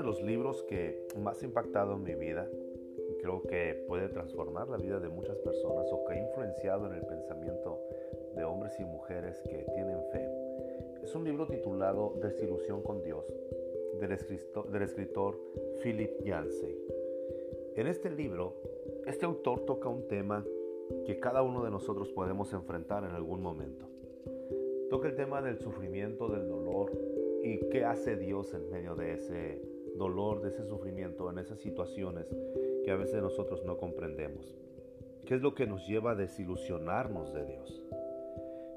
de los libros que más ha impactado en mi vida, creo que puede transformar la vida de muchas personas o que ha influenciado en el pensamiento de hombres y mujeres que tienen fe, es un libro titulado Desilusión con Dios del escritor, del escritor Philip Yancey. En este libro, este autor toca un tema que cada uno de nosotros podemos enfrentar en algún momento. Toca el tema del sufrimiento, del dolor y qué hace Dios en medio de ese dolor, de ese sufrimiento, en esas situaciones que a veces nosotros no comprendemos. ¿Qué es lo que nos lleva a desilusionarnos de Dios?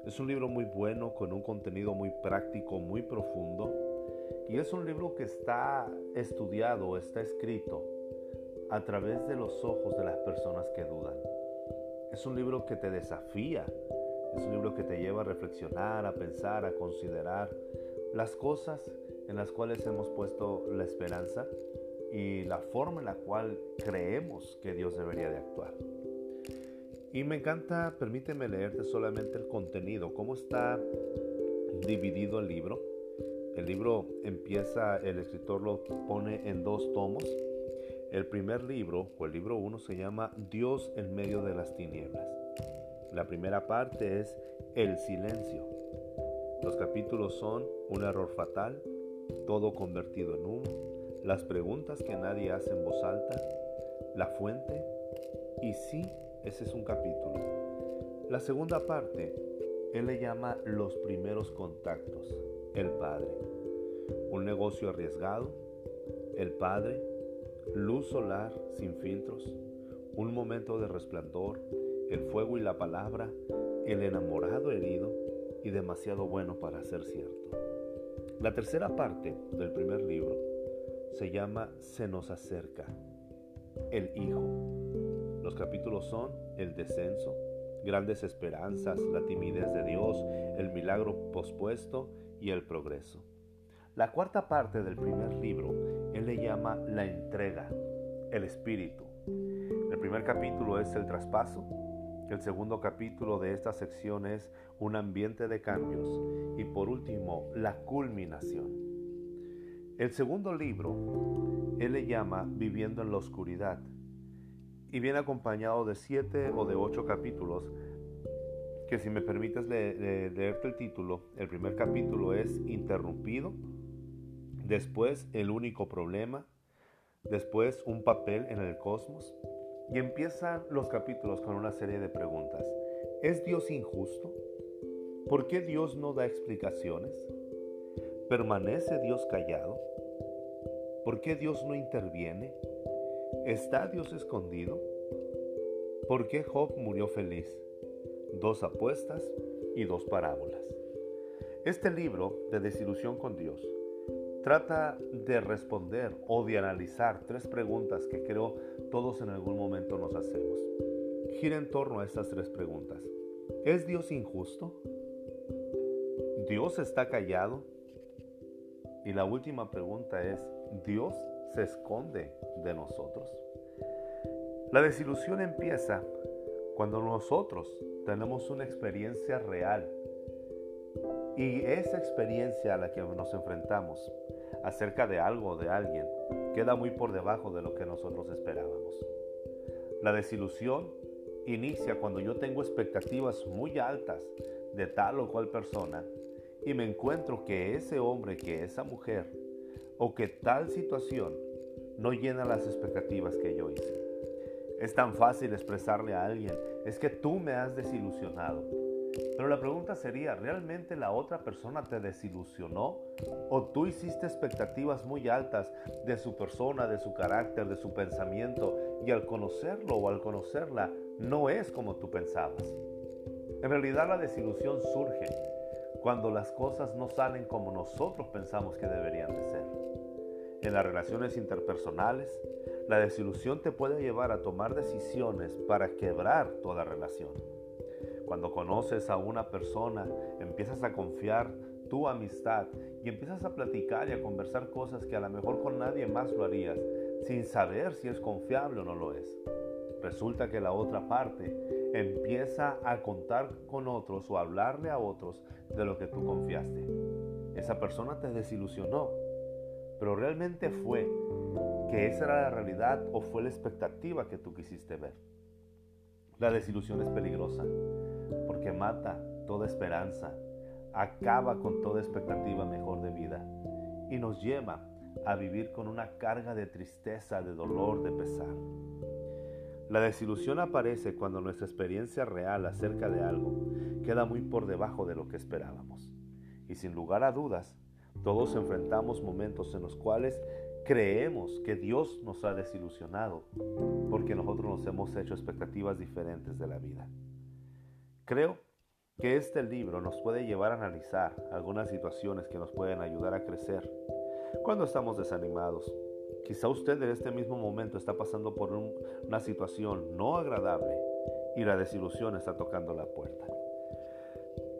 Es un libro muy bueno, con un contenido muy práctico, muy profundo. Y es un libro que está estudiado, está escrito a través de los ojos de las personas que dudan. Es un libro que te desafía, es un libro que te lleva a reflexionar, a pensar, a considerar las cosas en las cuales hemos puesto la esperanza y la forma en la cual creemos que Dios debería de actuar. Y me encanta, permíteme leerte solamente el contenido, cómo está dividido el libro. El libro empieza, el escritor lo pone en dos tomos. El primer libro, o el libro 1, se llama Dios en medio de las tinieblas. La primera parte es El silencio. Los capítulos son Un error fatal, Todo convertido en humo, Las preguntas que nadie hace en voz alta, La fuente y sí ese es un capítulo. La segunda parte, él le llama los primeros contactos, el Padre. Un negocio arriesgado, el Padre, luz solar sin filtros, un momento de resplandor, el fuego y la palabra, el enamorado herido y demasiado bueno para ser cierto. La tercera parte del primer libro se llama Se nos acerca, el Hijo. Los capítulos son el descenso, grandes esperanzas, la timidez de Dios, el milagro pospuesto y el progreso. La cuarta parte del primer libro, él le llama la entrega, el espíritu. El primer capítulo es el traspaso, el segundo capítulo de esta sección es un ambiente de cambios y por último la culminación. El segundo libro, él le llama Viviendo en la Oscuridad y viene acompañado de siete o de ocho capítulos que si me permites leerte el título, el primer capítulo es Interrumpido, después El único problema, después Un papel en el cosmos y empiezan los capítulos con una serie de preguntas. ¿Es Dios injusto? ¿Por qué Dios no da explicaciones? ¿Permanece Dios callado? ¿Por qué Dios no interviene? ¿Está Dios escondido? ¿Por qué Job murió feliz? Dos apuestas y dos parábolas. Este libro de desilusión con Dios trata de responder o de analizar tres preguntas que creo todos en algún momento nos hacemos. Gira en torno a estas tres preguntas. ¿Es Dios injusto? ¿Dios está callado? Y la última pregunta es, ¿Dios se esconde de nosotros. La desilusión empieza cuando nosotros tenemos una experiencia real y esa experiencia a la que nos enfrentamos acerca de algo o de alguien queda muy por debajo de lo que nosotros esperábamos. La desilusión inicia cuando yo tengo expectativas muy altas de tal o cual persona y me encuentro que ese hombre, que esa mujer o que tal situación no llena las expectativas que yo hice. Es tan fácil expresarle a alguien, es que tú me has desilusionado. Pero la pregunta sería, ¿realmente la otra persona te desilusionó? ¿O tú hiciste expectativas muy altas de su persona, de su carácter, de su pensamiento y al conocerlo o al conocerla no es como tú pensabas? En realidad la desilusión surge cuando las cosas no salen como nosotros pensamos que deberían de ser. En las relaciones interpersonales, la desilusión te puede llevar a tomar decisiones para quebrar toda relación. Cuando conoces a una persona, empiezas a confiar tu amistad y empiezas a platicar y a conversar cosas que a lo mejor con nadie más lo harías, sin saber si es confiable o no lo es. Resulta que la otra parte empieza a contar con otros o a hablarle a otros de lo que tú confiaste. Esa persona te desilusionó. pero realmente fue que esa era la realidad o fue la expectativa que tú quisiste ver. La desilusión es peligrosa porque mata toda esperanza, acaba con toda expectativa mejor de vida y nos lleva a vivir con una carga de tristeza, de dolor, de pesar. La desilusión aparece cuando nuestra experiencia real acerca de algo queda muy por debajo de lo que esperábamos. Y sin lugar a dudas, todos enfrentamos momentos en los cuales creemos que Dios nos ha desilusionado porque nosotros nos hemos hecho expectativas diferentes de la vida. Creo que este libro nos puede llevar a analizar algunas situaciones que nos pueden ayudar a crecer cuando estamos desanimados. Quizá usted en este mismo momento está pasando por una situación no agradable y la desilusión está tocando la puerta.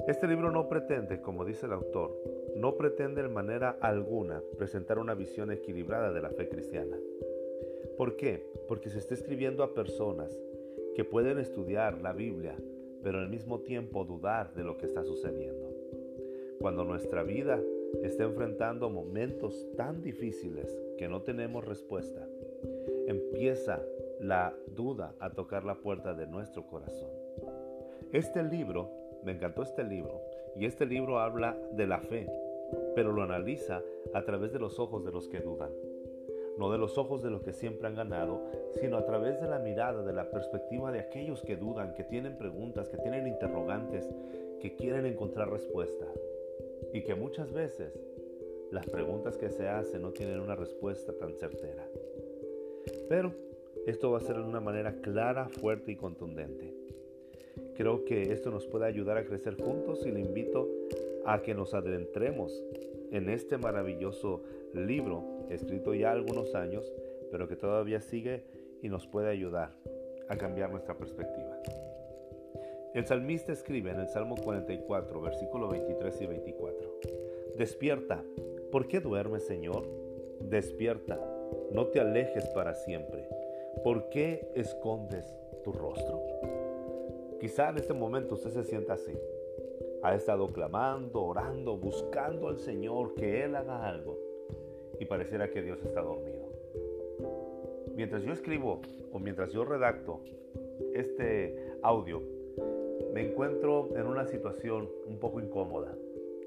Este libro no pretende, como dice el autor, no pretende de manera alguna presentar una visión equilibrada de la fe cristiana. ¿Por qué? Porque se está escribiendo a personas que pueden estudiar la Biblia, pero al mismo tiempo dudar de lo que está sucediendo. Cuando nuestra vida está enfrentando momentos tan difíciles que no tenemos respuesta, empieza la duda a tocar la puerta de nuestro corazón. Este libro me encantó este libro. Y este libro habla de la fe, pero lo analiza a través de los ojos de los que dudan. No de los ojos de los que siempre han ganado, sino a través de la mirada, de la perspectiva de aquellos que dudan, que tienen preguntas, que tienen interrogantes, que quieren encontrar respuesta. Y que muchas veces las preguntas que se hacen no tienen una respuesta tan certera. Pero esto va a ser de una manera clara, fuerte y contundente. Creo que esto nos puede ayudar a crecer juntos y le invito a que nos adentremos en este maravilloso libro, escrito ya algunos años, pero que todavía sigue y nos puede ayudar a cambiar nuestra perspectiva. El salmista escribe en el Salmo 44, versículo 23 y 24, Despierta, ¿por qué duermes, Señor? Despierta, no te alejes para siempre. ¿Por qué escondes tu rostro? Quizá en este momento usted se sienta así. Ha estado clamando, orando, buscando al Señor que Él haga algo. Y pareciera que Dios está dormido. Mientras yo escribo o mientras yo redacto este audio, me encuentro en una situación un poco incómoda.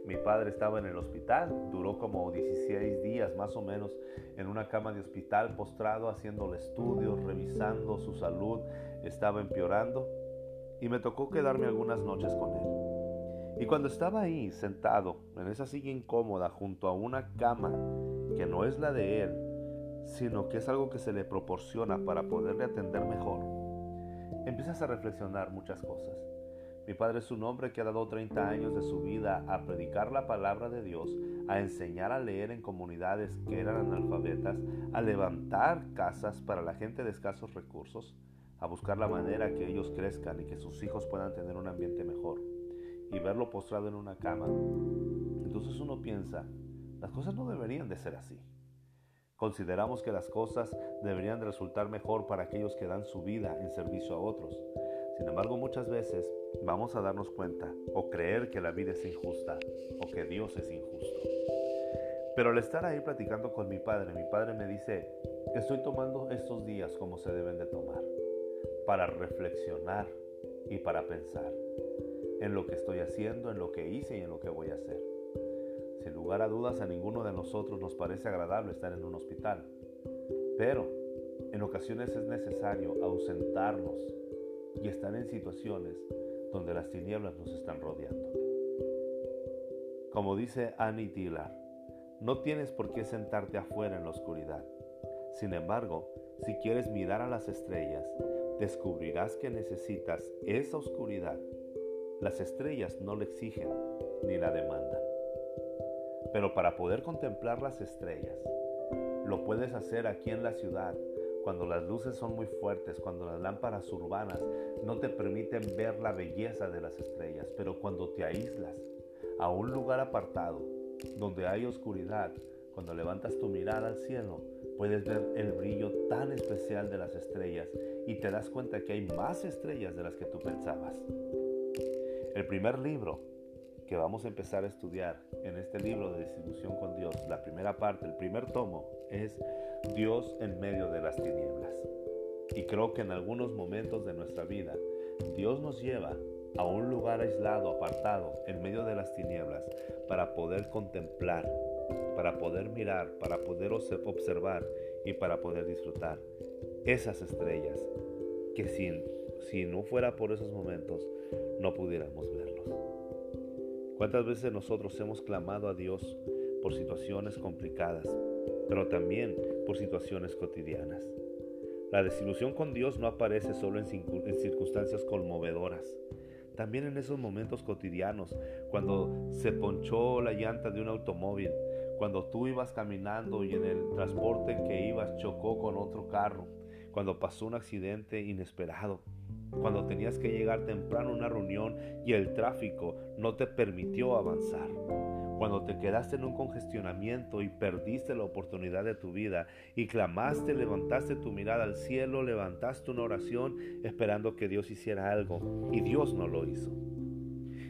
Mi padre estaba en el hospital, duró como 16 días más o menos en una cama de hospital postrado haciéndole estudios, revisando su salud, estaba empeorando y me tocó quedarme algunas noches con él. Y cuando estaba ahí sentado en esa silla incómoda junto a una cama que no es la de él, sino que es algo que se le proporciona para poderle atender mejor, empiezas a reflexionar muchas cosas. Mi padre es un hombre que ha dado 30 años de su vida a predicar la palabra de Dios, a enseñar a leer en comunidades que eran analfabetas, a levantar casas para la gente de escasos recursos, a buscar la manera que ellos crezcan y que sus hijos puedan tener un ambiente mejor y verlo postrado en una cama. Entonces uno piensa, las cosas no deberían de ser así. Consideramos que las cosas deberían de resultar mejor para aquellos que dan su vida en servicio a otros. Sin embargo, muchas veces vamos a darnos cuenta o creer que la vida es injusta o que Dios es injusto. Pero al estar ahí platicando con mi padre, mi padre me dice, estoy tomando estos días como se deben de tomar para reflexionar y para pensar en lo que estoy haciendo, en lo que hice y en lo que voy a hacer. Sin lugar a dudas, a ninguno de nosotros nos parece agradable estar en un hospital, pero en ocasiones es necesario ausentarnos y estar en situaciones donde las tinieblas nos están rodeando. Como dice Annie Dillard, no tienes por qué sentarte afuera en la oscuridad. Sin embargo, si quieres mirar a las estrellas, descubrirás que necesitas esa oscuridad. Las estrellas no la exigen ni la demandan. Pero para poder contemplar las estrellas, lo puedes hacer aquí en la ciudad, cuando las luces son muy fuertes, cuando las lámparas urbanas no te permiten ver la belleza de las estrellas, pero cuando te aíslas a un lugar apartado, donde hay oscuridad, cuando levantas tu mirada al cielo, puedes ver el brillo tan especial de las estrellas y te das cuenta que hay más estrellas de las que tú pensabas. El primer libro que vamos a empezar a estudiar en este libro de desilusión con Dios, la primera parte, el primer tomo, es Dios en medio de las tinieblas. Y creo que en algunos momentos de nuestra vida, Dios nos lleva a un lugar aislado, apartado, en medio de las tinieblas, para poder contemplar, para poder mirar, para poder observar y para poder disfrutar esas estrellas que si, si no fuera por esos momentos no pudiéramos verlos. ¿Cuántas veces nosotros hemos clamado a Dios por situaciones complicadas, pero también por situaciones cotidianas? La desilusión con Dios no aparece solo en circunstancias conmovedoras, también en esos momentos cotidianos, cuando se ponchó la llanta de un automóvil, cuando tú ibas caminando y en el transporte en que ibas chocó con otro carro, cuando pasó un accidente inesperado, cuando tenías que llegar temprano a una reunión y el tráfico no te permitió avanzar cuando te quedaste en un congestionamiento y perdiste la oportunidad de tu vida y clamaste, levantaste tu mirada al cielo, levantaste una oración esperando que Dios hiciera algo y Dios no lo hizo.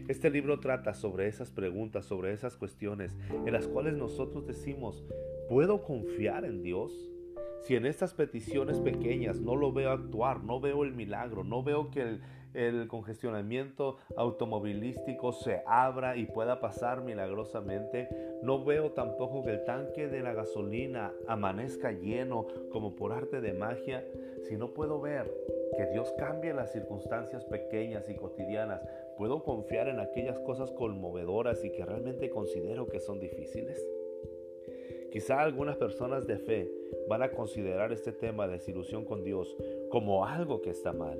Este libro trata sobre esas preguntas, sobre esas cuestiones en las cuales nosotros decimos, ¿puedo confiar en Dios? Si en estas peticiones pequeñas no lo veo actuar, no veo el milagro, no veo que el, congestionamiento automovilístico se abra y pueda pasar milagrosamente. No veo tampoco que el tanque de la gasolina amanezca lleno como por arte de magia. Si no puedo ver que Dios cambie las circunstancias pequeñas y cotidianas, puedo confiar en aquellas cosas conmovedoras y que realmente considero que son difíciles. Quizá algunas personas de fe van a considerar este tema de desilusión con Dios como algo que está mal.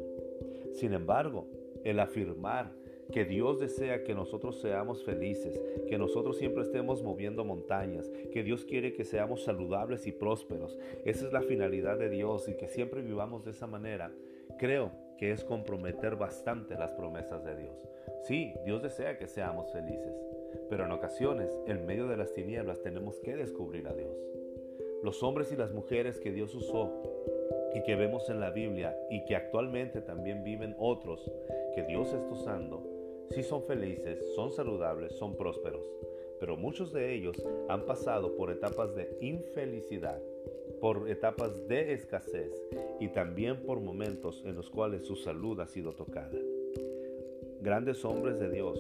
Sin embargo, el afirmar que Dios desea que nosotros seamos felices, que nosotros siempre estemos moviendo montañas, que Dios quiere que seamos saludables y prósperos. Esa es la finalidad de Dios y que siempre vivamos de esa manera. Creo que es comprometer bastante las promesas de Dios. Sí, Dios desea que seamos felices, pero en ocasiones, en medio de las tinieblas, tenemos que descubrir a Dios. Los hombres y las mujeres que Dios usó y que vemos en la Biblia y que actualmente también viven otros que Dios está usando, sí son felices, son saludables, son prósperos, pero muchos de ellos han pasado por etapas de infelicidad, por etapas de escasez y también por momentos en los cuales su salud ha sido tocada. Grandes hombres de Dios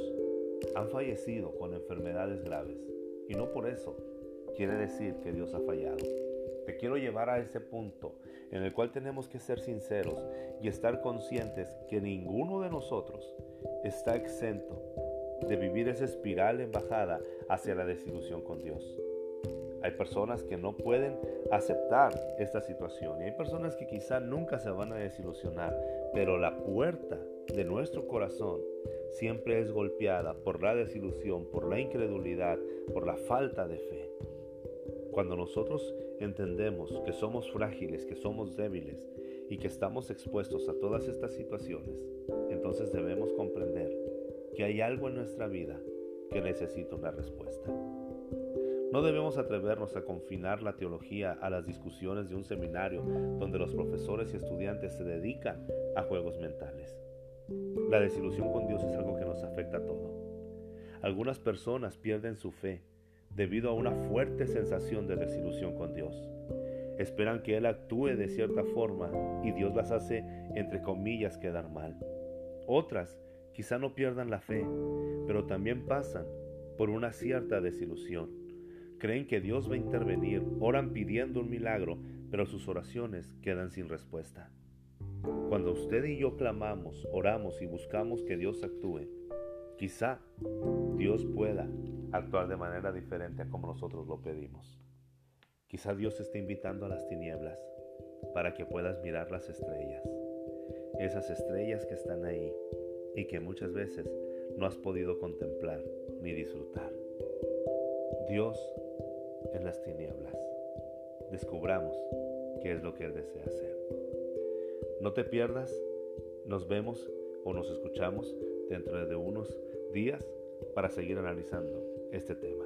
han fallecido con enfermedades graves y no por eso quiere decir que Dios ha fallado. Te quiero llevar a ese punto en el cual tenemos que ser sinceros y estar conscientes que ninguno de nosotros está exento de vivir esa espiral en bajada hacia la desilusión con Dios. Hay personas que no pueden aceptar esta situación y hay personas que quizá nunca se van a desilusionar, pero la puerta de nuestro corazón siempre es golpeada por la desilusión, por la incredulidad, por la falta de fe. Cuando nosotros entendemos que somos frágiles, que somos débiles y que estamos expuestos a todas estas situaciones, entonces debemos comprender que hay algo en nuestra vida que necesita una respuesta. No debemos atrevernos a confinar la teología a las discusiones de un seminario donde los profesores y estudiantes se dedican a juegos mentales. La desilusión con Dios es algo que nos afecta a todo. Algunas personas pierden su fe debido a una fuerte sensación de desilusión con Dios. Esperan que Él actúe de cierta forma y Dios las hace, entre comillas, quedar mal. Otras quizá no pierdan la fe, pero también pasan por una cierta desilusión. Creen que Dios va a intervenir, oran pidiendo un milagro, pero sus oraciones quedan sin respuesta. Cuando usted y yo clamamos, oramos y buscamos que Dios actúe, quizá Dios pueda actuar de manera diferente a como nosotros lo pedimos. Quizá Dios esté invitando a las tinieblas para que puedas mirar las estrellas, esas estrellas que están ahí y que muchas veces no has podido contemplar ni disfrutar. Dios en las tinieblas. Descubramos qué es lo que Él desea hacer. No te pierdas, nos vemos o nos escuchamos dentro de unos días para seguir analizando este tema.